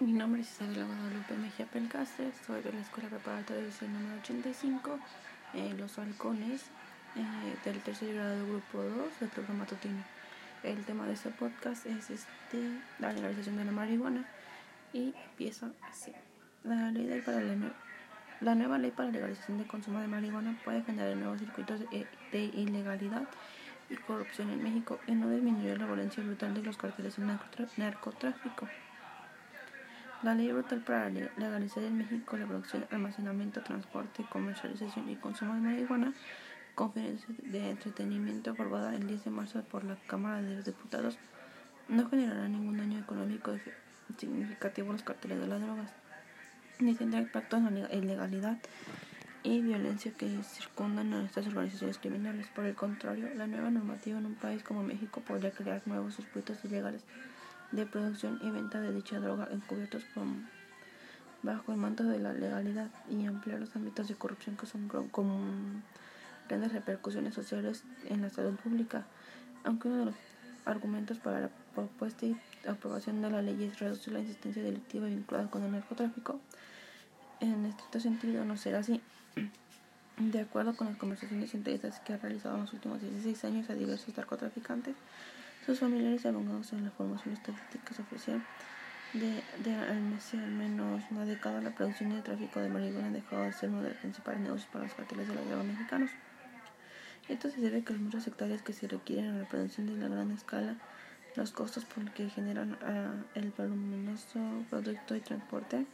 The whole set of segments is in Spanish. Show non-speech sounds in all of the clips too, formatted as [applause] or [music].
Mi nombre es Isabela Guadalupe Mejía Pelcastre, soy de la Escuela Preparatoria de número 85, eh, Los Halcones, eh, del tercer grado del grupo 2 del programa Matutino. El tema de este podcast es este, la legalización de la marihuana y empieza así. La, ley del para la nueva ley para la legalización de consumo de marihuana puede generar nuevos circuitos de, de ilegalidad y corrupción en México y no disminuir la violencia brutal de los carteles del narcotráfico. La ley brutal para legalizar en México la producción, almacenamiento, transporte, comercialización y consumo de marihuana, conferencia de entretenimiento aprobada el 10 de marzo por la Cámara de los Diputados, no generará ningún daño económico significativo a los carteles de las drogas, ni tendrá impacto en la ilegalidad y violencia que circundan a estas organizaciones criminales. Por el contrario, la nueva normativa en un país como México podría crear nuevos circuitos ilegales de producción y venta de dicha droga encubiertos bajo el manto de la legalidad y ampliar los ámbitos de corrupción que son con grandes repercusiones sociales en la salud pública. Aunque uno de los argumentos para la propuesta y aprobación de la ley es reducir la insistencia delictiva vinculada con el narcotráfico, en estricto sentido no será así. [clears throat] De acuerdo con las conversaciones entrevistas que ha realizado en los últimos 16 años a diversos narcotraficantes, sus familiares y abogados en la formación estadística oficial de, de al menos una década, la producción y el tráfico de marihuana ha dejado de ser uno de los principales negocios para los carteles de la droga mexicanos. Esto se debe a que los muchos hectáreas que se requieren a la producción de la gran escala, los costos por los que generan ah, el voluminoso producto y transporte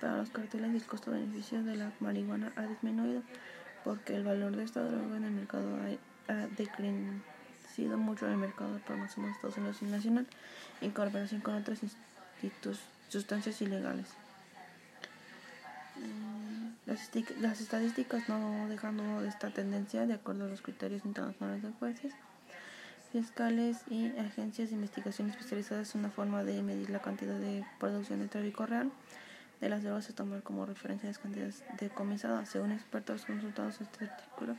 para los carteles y el costo-beneficio de la marihuana ha disminuido porque el valor de esta droga en el mercado ha, ha declinado sido mucho el mercado de promoción de Estados Unidos y nacional en colaboración con otras sustancias ilegales. Mm, las, estadísticas no dejando de esta tendencia de acuerdo a los criterios internacionales de jueces, fiscales y agencias de investigación especializadas es una forma de medir la cantidad de producción de tráfico real de las drogas se tomar como referencia las cantidades decomisadas. Según expertos consultados en este artículo,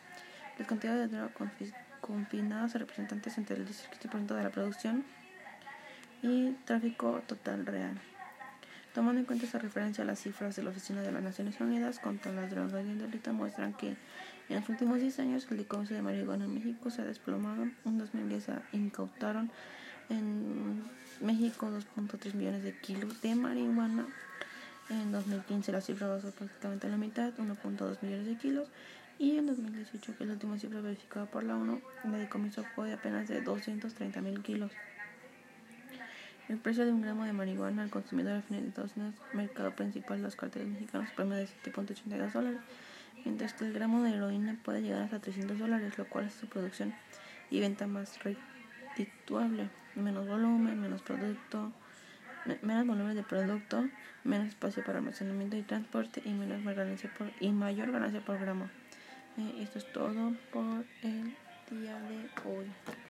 las cantidades de droga confiscadas confinados a representantes entre el 17% de la producción y tráfico total real. Tomando en cuenta esa referencia, las cifras de la Oficina de las Naciones Unidas contra las drogas y el muestran que en los últimos 10 años el decomiso de marihuana en México se ha desplomado. En 2010 se incautaron en México 2.3 millones de kilos de marihuana. En 2015 la cifra bajó prácticamente a la mitad, 1.2 millones de kilos. Y en 2018, que es la última cifra verificada por la ONU, el decomiso fue de apenas de 230 mil kilos. El precio de un gramo de marihuana al consumidor al final de Estados Unidos, mercado principal de los carteles mexicanos, promedio de 7.82 dólares, mientras que el gramo de heroína puede llegar hasta 300 dólares, lo cual es su producción y venta más redituable, menos volumen, menos producto, menos volumen de producto, menos espacio para almacenamiento y transporte y menos ganancia por, y mayor ganancia por gramo. Eh, esto es todo por el día de hoy.